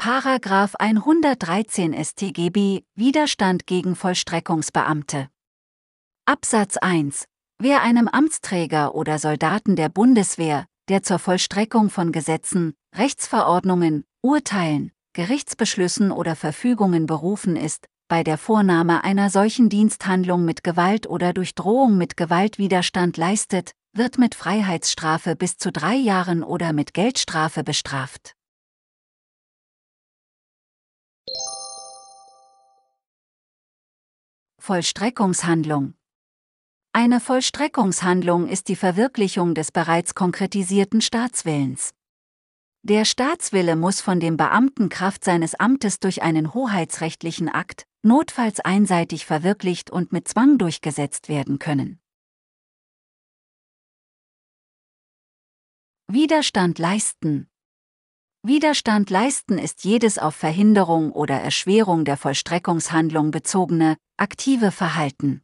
Paragraph 113 StGB Widerstand gegen Vollstreckungsbeamte. Absatz 1. Wer einem Amtsträger oder Soldaten der Bundeswehr, der zur Vollstreckung von Gesetzen, Rechtsverordnungen, Urteilen, Gerichtsbeschlüssen oder Verfügungen berufen ist, bei der Vornahme einer solchen Diensthandlung mit Gewalt oder durch Drohung mit Gewalt Widerstand leistet, wird mit Freiheitsstrafe bis zu drei Jahren oder mit Geldstrafe bestraft. Vollstreckungshandlung Eine Vollstreckungshandlung ist die Verwirklichung des bereits konkretisierten Staatswillens. Der Staatswille muss von dem Beamten Kraft seines Amtes durch einen hoheitsrechtlichen Akt, notfalls einseitig verwirklicht und mit Zwang durchgesetzt werden können. Widerstand leisten Widerstand leisten ist jedes auf Verhinderung oder Erschwerung der Vollstreckungshandlung bezogene, aktive Verhalten.